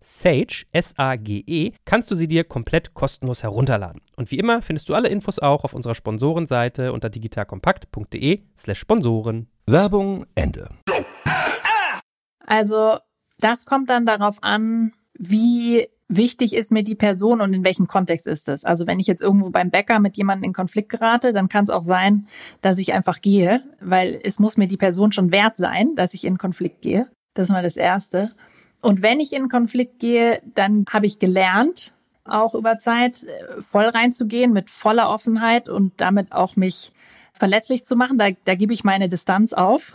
Sage, S-A-G-E, kannst du sie dir komplett kostenlos herunterladen. Und wie immer findest du alle Infos auch auf unserer Sponsorenseite unter digitalkompakt.de slash Sponsoren. Werbung Ende. Also das kommt dann darauf an, wie wichtig ist mir die Person und in welchem Kontext ist es. Also wenn ich jetzt irgendwo beim Bäcker mit jemandem in Konflikt gerate, dann kann es auch sein, dass ich einfach gehe, weil es muss mir die Person schon wert sein, dass ich in Konflikt gehe. Das ist mal das Erste. Und wenn ich in Konflikt gehe, dann habe ich gelernt, auch über Zeit äh, voll reinzugehen mit voller Offenheit und damit auch mich verletzlich zu machen. Da, da gebe ich meine Distanz auf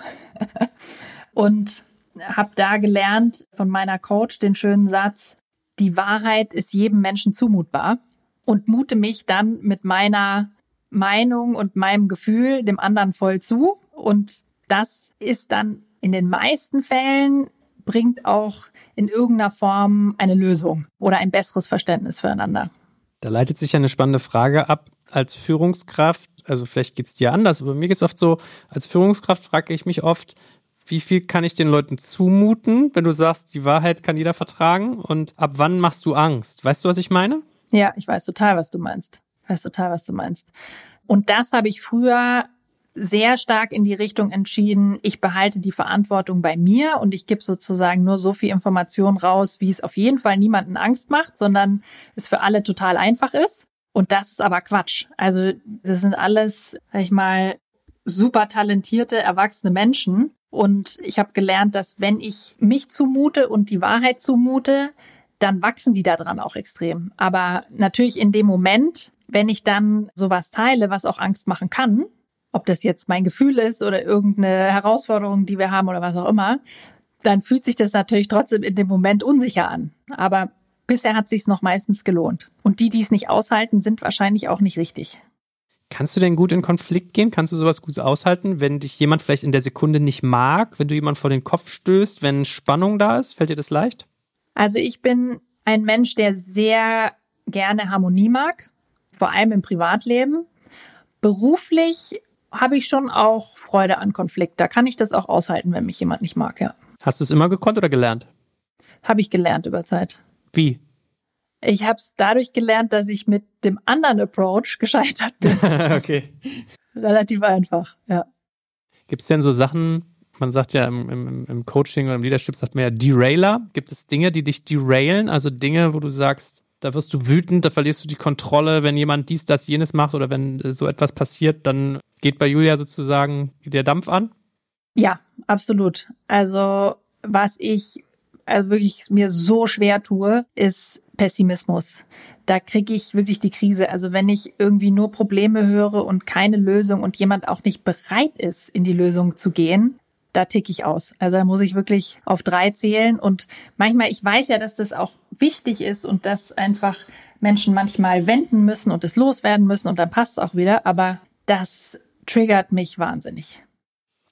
[laughs] und habe da gelernt von meiner Coach den schönen Satz, die Wahrheit ist jedem Menschen zumutbar und mute mich dann mit meiner Meinung und meinem Gefühl dem anderen voll zu. Und das ist dann in den meisten Fällen bringt auch in irgendeiner Form eine Lösung oder ein besseres Verständnis füreinander. Da leitet sich eine spannende Frage ab als Führungskraft. Also vielleicht geht es dir anders, aber mir geht es oft so, als Führungskraft frage ich mich oft, wie viel kann ich den Leuten zumuten, wenn du sagst, die Wahrheit kann jeder vertragen und ab wann machst du Angst? Weißt du, was ich meine? Ja, ich weiß total, was du meinst. Ich weiß total, was du meinst. Und das habe ich früher sehr stark in die Richtung entschieden, ich behalte die Verantwortung bei mir und ich gebe sozusagen nur so viel Information raus, wie es auf jeden Fall niemanden Angst macht, sondern es für alle total einfach ist. Und das ist aber Quatsch. Also das sind alles, sag ich mal, super talentierte, erwachsene Menschen, und ich habe gelernt, dass wenn ich mich zumute und die Wahrheit zumute, dann wachsen die daran auch extrem. Aber natürlich in dem Moment, wenn ich dann sowas teile, was auch Angst machen kann, ob das jetzt mein Gefühl ist oder irgendeine Herausforderung, die wir haben oder was auch immer, dann fühlt sich das natürlich trotzdem in dem Moment unsicher an. Aber bisher hat sich's noch meistens gelohnt. Und die, die es nicht aushalten, sind wahrscheinlich auch nicht richtig. Kannst du denn gut in Konflikt gehen? Kannst du sowas gut aushalten, wenn dich jemand vielleicht in der Sekunde nicht mag, wenn du jemand vor den Kopf stößt, wenn Spannung da ist? Fällt dir das leicht? Also ich bin ein Mensch, der sehr gerne Harmonie mag, vor allem im Privatleben. Beruflich habe ich schon auch Freude an Konflikt. Da kann ich das auch aushalten, wenn mich jemand nicht mag, ja. Hast du es immer gekonnt oder gelernt? Habe ich gelernt über Zeit. Wie? Ich habe es dadurch gelernt, dass ich mit dem anderen Approach [laughs] gescheitert bin. [laughs] okay. Relativ einfach, ja. Gibt es denn so Sachen, man sagt ja im, im, im, Coaching oder im Leadership sagt man ja Derailer. Gibt es Dinge, die dich derailen? Also Dinge, wo du sagst, da wirst du wütend, da verlierst du die Kontrolle, wenn jemand dies, das, jenes macht oder wenn äh, so etwas passiert, dann geht bei Julia sozusagen der Dampf an? Ja, absolut. Also was ich also wirklich mir so schwer tue, ist Pessimismus. Da kriege ich wirklich die Krise. Also wenn ich irgendwie nur Probleme höre und keine Lösung und jemand auch nicht bereit ist, in die Lösung zu gehen, da tick ich aus. Also da muss ich wirklich auf drei zählen. Und manchmal, ich weiß ja, dass das auch wichtig ist und dass einfach Menschen manchmal wenden müssen und es loswerden müssen und dann passt es auch wieder. Aber das triggert mich wahnsinnig.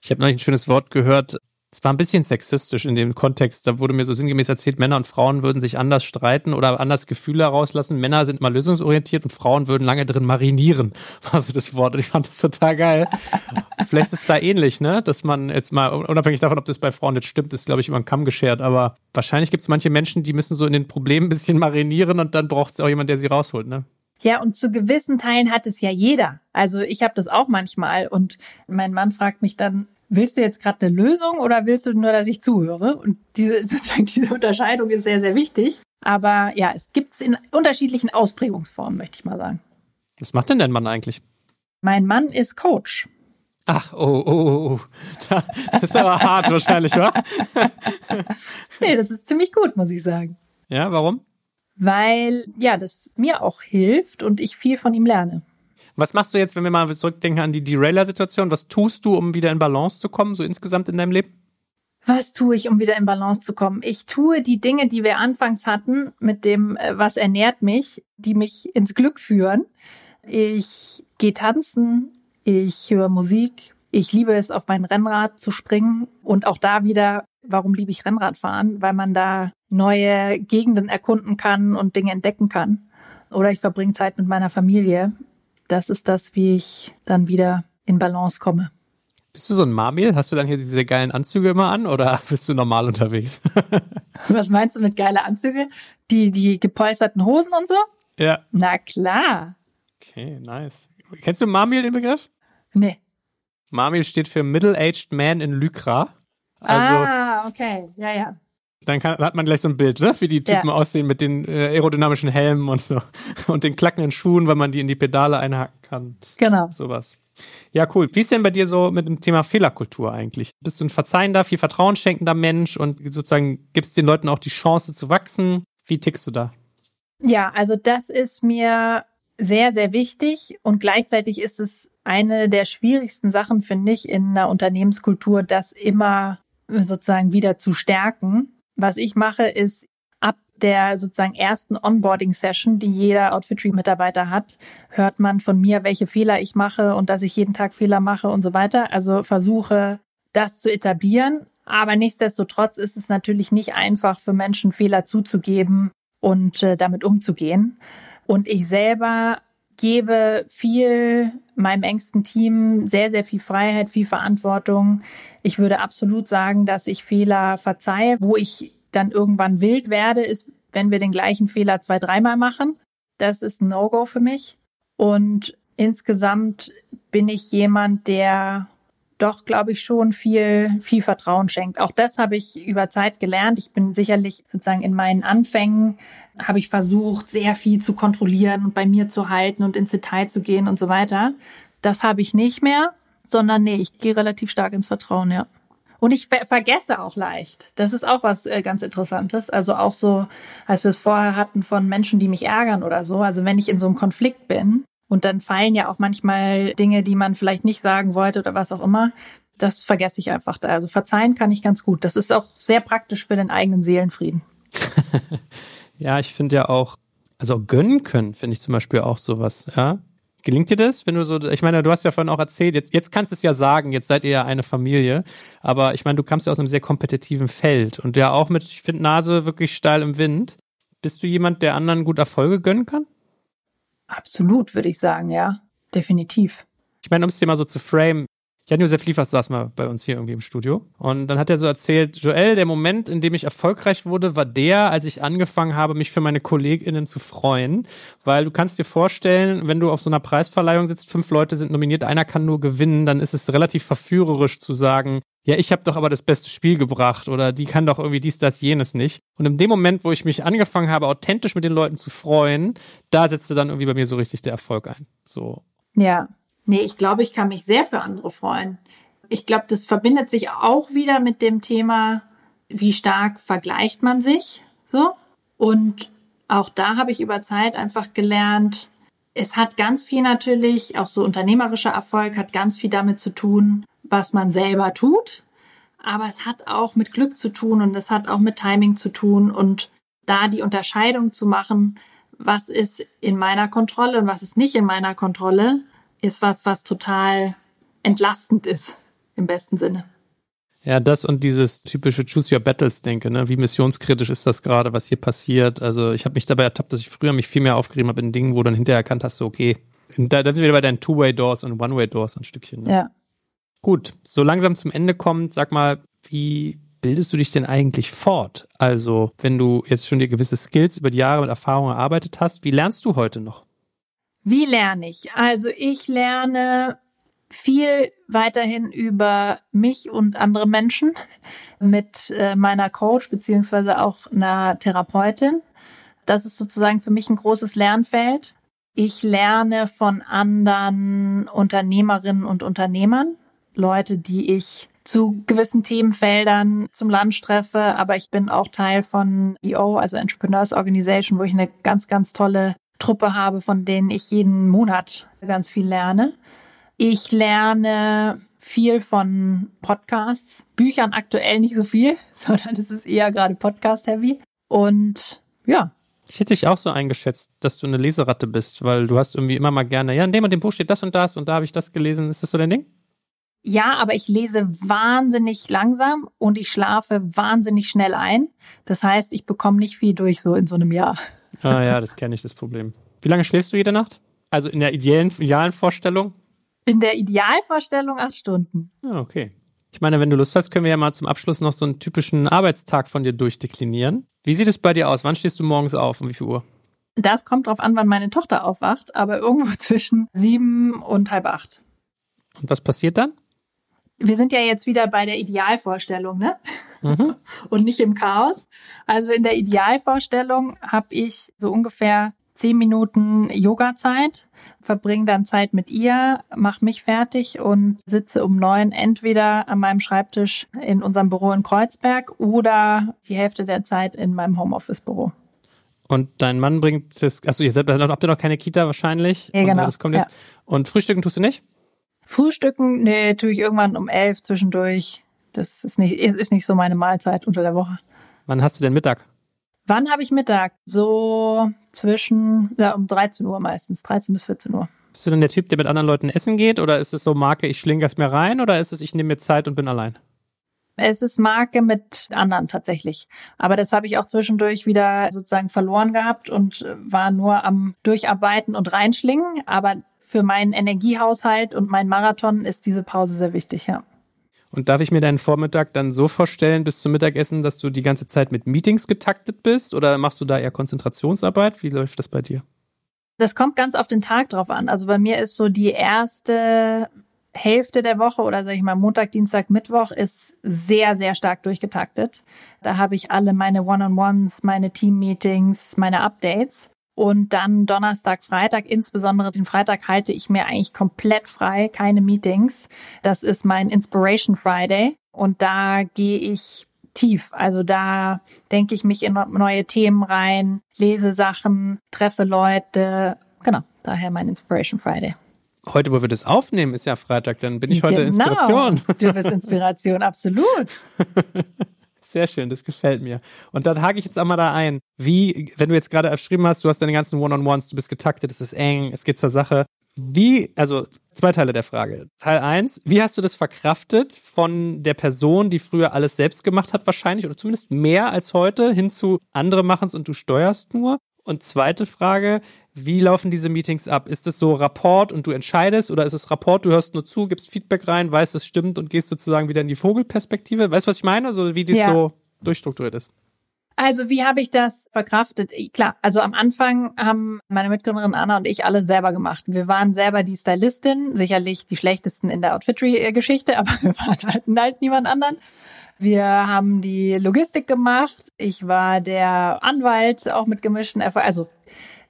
Ich habe noch ein schönes Wort gehört, es war ein bisschen sexistisch in dem Kontext. Da wurde mir so sinngemäß erzählt, Männer und Frauen würden sich anders streiten oder anders Gefühle herauslassen. Männer sind mal lösungsorientiert und Frauen würden lange drin marinieren, [laughs] war so das Wort. Und ich fand das total geil. Vielleicht ist es da ähnlich, ne? Dass man jetzt mal, unabhängig davon, ob das bei Frauen jetzt stimmt, ist, glaube ich, über den Kamm geschert. Aber wahrscheinlich gibt es manche Menschen, die müssen so in den Problemen ein bisschen marinieren und dann braucht es auch jemand, der sie rausholt, ne? Ja, und zu gewissen Teilen hat es ja jeder. Also ich habe das auch manchmal und mein Mann fragt mich dann, willst du jetzt gerade eine Lösung oder willst du nur, dass ich zuhöre? Und diese, [laughs] sozusagen diese Unterscheidung ist sehr, sehr wichtig. Aber ja, es gibt es in unterschiedlichen Ausprägungsformen, möchte ich mal sagen. Was macht denn dein Mann eigentlich? Mein Mann ist Coach. Ach, oh, oh, oh. [laughs] Das ist aber hart wahrscheinlich, wa? [laughs] nee, das ist ziemlich gut, muss ich sagen. Ja, warum? Weil, ja, das mir auch hilft und ich viel von ihm lerne. Was machst du jetzt, wenn wir mal zurückdenken an die Derailer-Situation? Was tust du, um wieder in Balance zu kommen, so insgesamt in deinem Leben? Was tue ich, um wieder in Balance zu kommen? Ich tue die Dinge, die wir anfangs hatten, mit dem, äh, was ernährt mich, die mich ins Glück führen. Ich gehe tanzen, ich höre Musik, ich liebe es, auf mein Rennrad zu springen und auch da wieder, warum liebe ich Rennradfahren? Weil man da neue Gegenden erkunden kann und Dinge entdecken kann. Oder ich verbringe Zeit mit meiner Familie. Das ist das, wie ich dann wieder in Balance komme. Bist du so ein Marmil? Hast du dann hier diese geilen Anzüge immer an oder [laughs] bist du normal unterwegs? [laughs] Was meinst du mit geile Anzüge? Die, die gepolsterten Hosen und so? Ja. Na klar. Okay, nice. Kennst du Marmil, den Begriff? Nee. Marmil steht für Middle-Aged Man in Lycra. Also, ah, okay. Ja, ja. Dann kann, hat man gleich so ein Bild, ne? wie die Typen ja. aussehen mit den äh, aerodynamischen Helmen und so. [laughs] Und den klackenden Schuhen, weil man die in die Pedale einhaken kann. Genau. Sowas. Ja, cool. Wie ist denn bei dir so mit dem Thema Fehlerkultur eigentlich? Bist du ein verzeihender, viel Vertrauen schenkender Mensch und sozusagen gibst den Leuten auch die Chance zu wachsen? Wie tickst du da? Ja, also das ist mir sehr, sehr wichtig und gleichzeitig ist es eine der schwierigsten Sachen, finde ich, in einer Unternehmenskultur, das immer sozusagen wieder zu stärken. Was ich mache, ist ab der sozusagen ersten Onboarding-Session, die jeder Outfitry-Mitarbeiter hat, hört man von mir, welche Fehler ich mache und dass ich jeden Tag Fehler mache und so weiter. Also versuche, das zu etablieren. Aber nichtsdestotrotz ist es natürlich nicht einfach für Menschen, Fehler zuzugeben und äh, damit umzugehen. Und ich selber gebe viel meinem engsten Team sehr, sehr viel Freiheit, viel Verantwortung. Ich würde absolut sagen, dass ich Fehler verzeihe. Wo ich dann irgendwann wild werde, ist, wenn wir den gleichen Fehler zwei, dreimal machen. Das ist ein No-Go für mich. Und insgesamt bin ich jemand, der doch, glaube ich, schon viel, viel Vertrauen schenkt. Auch das habe ich über Zeit gelernt. Ich bin sicherlich sozusagen in meinen Anfängen, habe ich versucht, sehr viel zu kontrollieren und bei mir zu halten und ins Detail zu gehen und so weiter. Das habe ich nicht mehr, sondern nee, ich gehe relativ stark ins Vertrauen, ja. Und ich ver vergesse auch leicht. Das ist auch was äh, ganz Interessantes. Also auch so, als wir es vorher hatten von Menschen, die mich ärgern oder so. Also wenn ich in so einem Konflikt bin, und dann fallen ja auch manchmal Dinge, die man vielleicht nicht sagen wollte oder was auch immer. Das vergesse ich einfach da. Also verzeihen kann ich ganz gut. Das ist auch sehr praktisch für den eigenen Seelenfrieden. [laughs] ja, ich finde ja auch, also gönnen können, finde ich zum Beispiel auch sowas, ja. Gelingt dir das, wenn du so, ich meine, du hast ja vorhin auch erzählt, jetzt, jetzt kannst du es ja sagen, jetzt seid ihr ja eine Familie, aber ich meine, du kamst ja aus einem sehr kompetitiven Feld und ja auch mit, ich finde, Nase wirklich steil im Wind. Bist du jemand, der anderen gut Erfolge gönnen kann? Absolut, würde ich sagen, ja. Definitiv. Ich meine, um es dir mal so zu frame, Jan-Josef Liefers saß mal bei uns hier irgendwie im Studio und dann hat er so erzählt, Joel, der Moment, in dem ich erfolgreich wurde, war der, als ich angefangen habe, mich für meine KollegInnen zu freuen, weil du kannst dir vorstellen, wenn du auf so einer Preisverleihung sitzt, fünf Leute sind nominiert, einer kann nur gewinnen, dann ist es relativ verführerisch zu sagen, ja, ich habe doch aber das beste Spiel gebracht oder die kann doch irgendwie dies, das, jenes nicht. Und in dem Moment, wo ich mich angefangen habe, authentisch mit den Leuten zu freuen, da setzte dann irgendwie bei mir so richtig der Erfolg ein. So. Ja, nee, ich glaube, ich kann mich sehr für andere freuen. Ich glaube, das verbindet sich auch wieder mit dem Thema, wie stark vergleicht man sich, so. Und auch da habe ich über Zeit einfach gelernt, es hat ganz viel natürlich, auch so unternehmerischer Erfolg hat ganz viel damit zu tun, was man selber tut. Aber es hat auch mit Glück zu tun und es hat auch mit Timing zu tun und da die Unterscheidung zu machen, was ist in meiner Kontrolle und was ist nicht in meiner Kontrolle, ist was, was total entlastend ist, im besten Sinne. Ja, das und dieses typische Choose Your Battles denke, ne? Wie missionskritisch ist das gerade, was hier passiert? Also ich habe mich dabei ertappt, dass ich früher mich viel mehr aufgerieben habe in Dingen, wo dann hinterher erkannt hast, so, okay, da, da sind wir wieder bei deinen Two-Way-Doors und One-Way-Doors ein Stückchen. Ne? Ja. Gut, so langsam zum Ende kommt, sag mal, wie bildest du dich denn eigentlich fort? Also, wenn du jetzt schon dir gewisse Skills über die Jahre mit Erfahrung erarbeitet hast, wie lernst du heute noch? Wie lerne ich? Also, ich lerne viel weiterhin über mich und andere Menschen [laughs] mit äh, meiner Coach beziehungsweise auch einer Therapeutin. Das ist sozusagen für mich ein großes Lernfeld. Ich lerne von anderen Unternehmerinnen und Unternehmern. Leute, die ich zu gewissen Themenfeldern zum Lunch treffe, aber ich bin auch Teil von EO, also Entrepreneurs Organization, wo ich eine ganz, ganz tolle Truppe habe, von denen ich jeden Monat ganz viel lerne. Ich lerne viel von Podcasts, Büchern aktuell nicht so viel, [laughs] sondern es ist eher gerade Podcast-heavy. Und ja. Ich hätte dich auch so eingeschätzt, dass du eine Leseratte bist, weil du hast irgendwie immer mal gerne, ja, in dem und dem Buch steht das und das und da habe ich das gelesen. Ist das so dein Ding? Ja, aber ich lese wahnsinnig langsam und ich schlafe wahnsinnig schnell ein. Das heißt, ich bekomme nicht viel durch so in so einem Jahr. Ah ja, das kenne ich, das Problem. Wie lange schläfst du jede Nacht? Also in der idealen, idealen Vorstellung? In der Idealvorstellung acht Stunden. Ja, okay. Ich meine, wenn du Lust hast, können wir ja mal zum Abschluss noch so einen typischen Arbeitstag von dir durchdeklinieren. Wie sieht es bei dir aus? Wann stehst du morgens auf? Um wie viel Uhr? Das kommt drauf an, wann meine Tochter aufwacht, aber irgendwo [laughs] zwischen sieben und halb acht. Und was passiert dann? Wir sind ja jetzt wieder bei der Idealvorstellung, ne? Mhm. [laughs] Und nicht im Chaos. Also in der Idealvorstellung habe ich so ungefähr zehn Minuten Yoga-Zeit, verbringe dann Zeit mit ihr, mache mich fertig und sitze um neun entweder an meinem Schreibtisch in unserem Büro in Kreuzberg oder die Hälfte der Zeit in meinem Homeoffice-Büro. Und dein Mann bringt das, achso, ihr habt ihr noch keine Kita wahrscheinlich? Ja, genau. Das kommt jetzt. Ja. Und Frühstücken tust du nicht? Frühstücken, nee, tue ich irgendwann um elf zwischendurch. Das ist nicht, ist nicht so meine Mahlzeit unter der Woche. Wann hast du denn Mittag? Wann habe ich Mittag? So zwischen, ja, um 13 Uhr meistens, 13 bis 14 Uhr. Bist du denn der Typ, der mit anderen Leuten essen geht? Oder ist es so Marke, ich schlinge es mir rein? Oder ist es, ich nehme mir Zeit und bin allein? Es ist Marke mit anderen tatsächlich. Aber das habe ich auch zwischendurch wieder sozusagen verloren gehabt und war nur am Durcharbeiten und reinschlingen. Aber für meinen Energiehaushalt und meinen Marathon ist diese Pause sehr wichtig, ja. Und darf ich mir deinen Vormittag dann so vorstellen bis zum Mittagessen, dass du die ganze Zeit mit Meetings getaktet bist oder machst du da eher Konzentrationsarbeit? Wie läuft das bei dir? Das kommt ganz auf den Tag drauf an. Also bei mir ist so die erste Hälfte der Woche oder sage ich mal Montag, Dienstag, Mittwoch ist sehr, sehr stark durchgetaktet. Da habe ich alle meine One-on-Ones, meine Team-Meetings, meine Updates. Und dann Donnerstag, Freitag, insbesondere den Freitag halte ich mir eigentlich komplett frei, keine Meetings. Das ist mein Inspiration Friday. Und da gehe ich tief. Also da denke ich mich in neue Themen rein, lese Sachen, treffe Leute. Genau, daher mein Inspiration Friday. Heute, wo wir das aufnehmen, ist ja Freitag, dann bin ich heute genau. Inspiration. Du bist Inspiration, [laughs] absolut. Sehr schön, das gefällt mir. Und dann hake ich jetzt auch mal da ein. Wie, wenn du jetzt gerade erschrieben hast, du hast deine ganzen One-on-Ones, du bist getaktet, es ist eng, es geht zur Sache. Wie, also zwei Teile der Frage. Teil eins, wie hast du das verkraftet von der Person, die früher alles selbst gemacht hat, wahrscheinlich, oder zumindest mehr als heute, hin zu andere machen es und du steuerst nur? Und zweite Frage, wie laufen diese Meetings ab? Ist es so Rapport und du entscheidest oder ist es Rapport, du hörst nur zu, gibst Feedback rein, weißt, es stimmt und gehst sozusagen wieder in die Vogelperspektive? Weißt du, was ich meine? So wie das ja. so durchstrukturiert ist. Also wie habe ich das verkraftet? Klar, also am Anfang haben meine Mitgründerin Anna und ich alles selber gemacht. Wir waren selber die Stylistin, sicherlich die schlechtesten in der Outfittery-Geschichte, aber [laughs] wir waren halt, halt niemand anderen. Wir haben die Logistik gemacht. Ich war der Anwalt, auch mit gemischten Erfahrungen. Also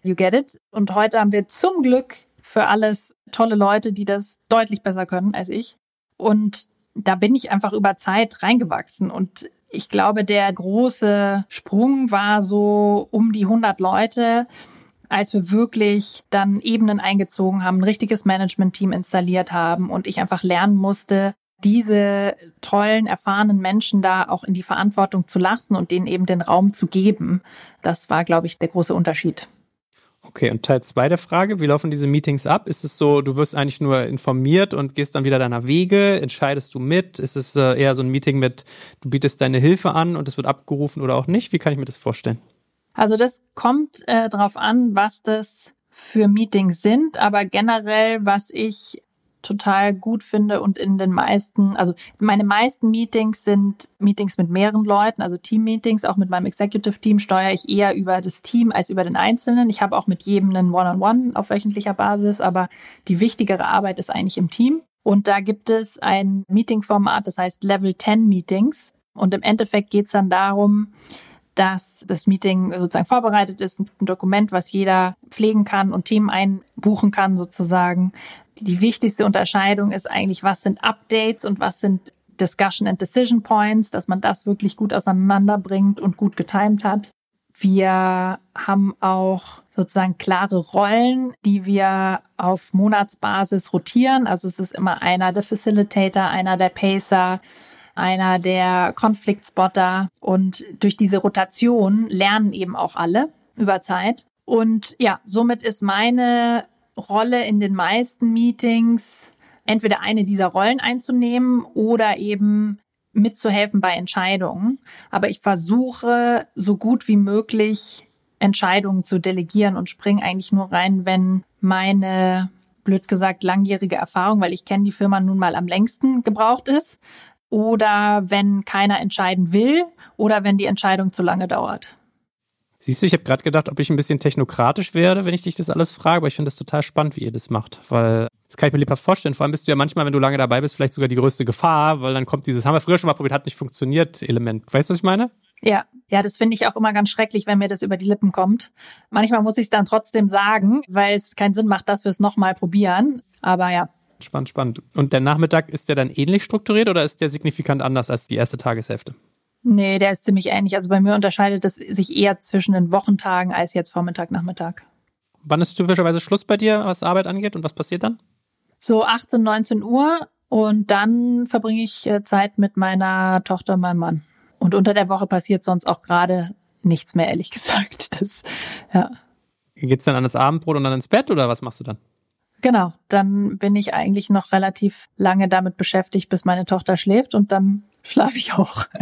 You get it? Und heute haben wir zum Glück für alles tolle Leute, die das deutlich besser können als ich. Und da bin ich einfach über Zeit reingewachsen. Und ich glaube, der große Sprung war so um die 100 Leute, als wir wirklich dann Ebenen eingezogen haben, ein richtiges Management-Team installiert haben und ich einfach lernen musste, diese tollen, erfahrenen Menschen da auch in die Verantwortung zu lassen und denen eben den Raum zu geben. Das war, glaube ich, der große Unterschied. Okay, und Teil zwei der Frage, wie laufen diese Meetings ab? Ist es so, du wirst eigentlich nur informiert und gehst dann wieder deiner Wege? Entscheidest du mit? Ist es äh, eher so ein Meeting mit, du bietest deine Hilfe an und es wird abgerufen oder auch nicht? Wie kann ich mir das vorstellen? Also das kommt äh, darauf an, was das für Meetings sind, aber generell, was ich total gut finde und in den meisten, also meine meisten Meetings sind Meetings mit mehreren Leuten, also Team-Meetings. Auch mit meinem Executive-Team steuere ich eher über das Team als über den Einzelnen. Ich habe auch mit jedem einen One-on-One -on -One auf wöchentlicher Basis, aber die wichtigere Arbeit ist eigentlich im Team. Und da gibt es ein Meeting-Format, das heißt Level 10 Meetings. Und im Endeffekt geht es dann darum, dass das Meeting sozusagen vorbereitet ist, ein Dokument, was jeder pflegen kann und Themen einbuchen kann sozusagen. Die wichtigste Unterscheidung ist eigentlich, was sind Updates und was sind Discussion and Decision Points, dass man das wirklich gut auseinanderbringt und gut getimed hat. Wir haben auch sozusagen klare Rollen, die wir auf Monatsbasis rotieren. Also es ist immer einer der Facilitator, einer der Pacer, einer der Konfliktspotter. Und durch diese Rotation lernen eben auch alle über Zeit. Und ja, somit ist meine Rolle in den meisten Meetings entweder eine dieser Rollen einzunehmen oder eben mitzuhelfen bei Entscheidungen. Aber ich versuche so gut wie möglich Entscheidungen zu delegieren und springe eigentlich nur rein, wenn meine, blöd gesagt, langjährige Erfahrung, weil ich kenne die Firma nun mal am längsten gebraucht ist. Oder wenn keiner entscheiden will oder wenn die Entscheidung zu lange dauert. Siehst du, ich habe gerade gedacht, ob ich ein bisschen technokratisch werde, wenn ich dich das alles frage, aber ich finde das total spannend, wie ihr das macht, weil das kann ich mir lieber vorstellen. Vor allem bist du ja manchmal, wenn du lange dabei bist, vielleicht sogar die größte Gefahr, weil dann kommt dieses, haben wir früher schon mal probiert, hat nicht funktioniert, Element. Weißt du, was ich meine? Ja, ja, das finde ich auch immer ganz schrecklich, wenn mir das über die Lippen kommt. Manchmal muss ich es dann trotzdem sagen, weil es keinen Sinn macht, dass wir es nochmal probieren. Aber ja. Spannend, spannend. Und der Nachmittag, ist der dann ähnlich strukturiert oder ist der signifikant anders als die erste Tageshälfte? Nee, der ist ziemlich ähnlich. Also bei mir unterscheidet es sich eher zwischen den Wochentagen als jetzt Vormittag, Nachmittag. Wann ist typischerweise Schluss bei dir, was Arbeit angeht und was passiert dann? So 18, 19 Uhr und dann verbringe ich äh, Zeit mit meiner Tochter und meinem Mann. Und unter der Woche passiert sonst auch gerade nichts mehr, ehrlich [laughs] gesagt. Das, ja. Geht's dann an das Abendbrot und dann ins Bett oder was machst du dann? Genau, dann bin ich eigentlich noch relativ lange damit beschäftigt, bis meine Tochter schläft und dann schlafe ich auch. [laughs]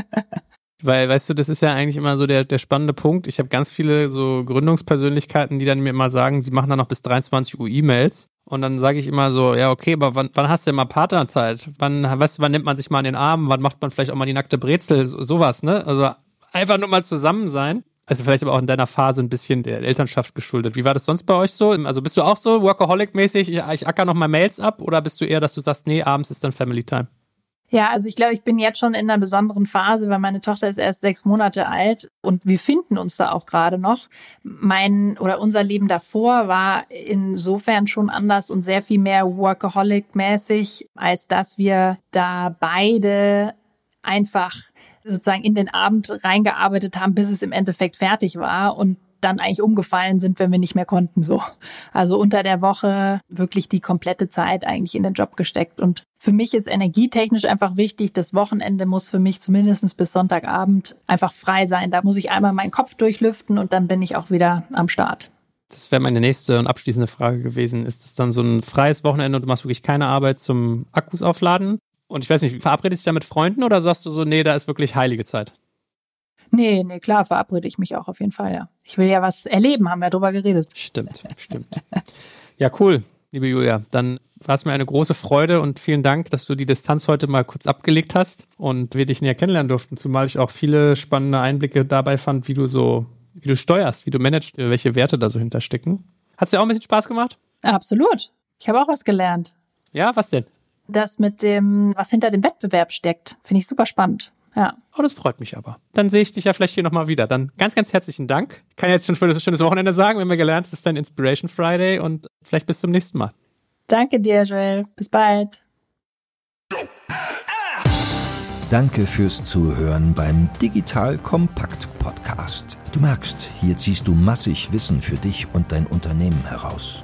Weil, weißt du, das ist ja eigentlich immer so der, der spannende Punkt. Ich habe ganz viele so Gründungspersönlichkeiten, die dann mir immer sagen, sie machen dann noch bis 23 Uhr E-Mails. Und dann sage ich immer so, ja, okay, aber wann, wann hast du denn mal Partnerzeit? Wann, weißt du, wann nimmt man sich mal an den Arm? Wann macht man vielleicht auch mal die nackte Brezel? So, sowas, ne? Also einfach nur mal zusammen sein. Also vielleicht aber auch in deiner Phase ein bisschen der Elternschaft geschuldet. Wie war das sonst bei euch so? Also bist du auch so Workaholic-mäßig, ich, ich acker noch mal Mails ab oder bist du eher, dass du sagst, nee, abends ist dann Family Time? Ja, also ich glaube, ich bin jetzt schon in einer besonderen Phase, weil meine Tochter ist erst sechs Monate alt und wir finden uns da auch gerade noch. Mein oder unser Leben davor war insofern schon anders und sehr viel mehr Workaholic-mäßig, als dass wir da beide einfach sozusagen in den Abend reingearbeitet haben, bis es im Endeffekt fertig war und dann eigentlich umgefallen sind, wenn wir nicht mehr konnten, so. Also unter der Woche wirklich die komplette Zeit eigentlich in den Job gesteckt. Und für mich ist energietechnisch einfach wichtig, das Wochenende muss für mich zumindest bis Sonntagabend einfach frei sein. Da muss ich einmal meinen Kopf durchlüften und dann bin ich auch wieder am Start. Das wäre meine nächste und abschließende Frage gewesen. Ist es dann so ein freies Wochenende und du machst wirklich keine Arbeit zum Akkus aufladen? Und ich weiß nicht, verabredest du dich da mit Freunden oder sagst du so, nee, da ist wirklich heilige Zeit? Nee, nee, klar, verabrede ich mich auch auf jeden Fall, ja. Ich will ja was erleben, haben wir drüber geredet. Stimmt, stimmt. Ja, cool, liebe Julia. Dann war es mir eine große Freude und vielen Dank, dass du die Distanz heute mal kurz abgelegt hast und wir dich näher kennenlernen durften, zumal ich auch viele spannende Einblicke dabei fand, wie du so, wie du steuerst, wie du managst, welche Werte da so hinterstecken. Hat es dir auch ein bisschen Spaß gemacht? Absolut. Ich habe auch was gelernt. Ja, was denn? Das mit dem, was hinter dem Wettbewerb steckt, finde ich super spannend. Ja. Oh, das freut mich aber. Dann sehe ich dich ja vielleicht hier nochmal wieder. Dann ganz, ganz herzlichen Dank. Ich kann jetzt schon für ein schönes Wochenende sagen. Wir haben ja gelernt, es ist dein Inspiration Friday und vielleicht bis zum nächsten Mal. Danke dir, Joel. Bis bald. Danke fürs Zuhören beim Digital Kompakt Podcast. Du merkst, hier ziehst du massig Wissen für dich und dein Unternehmen heraus.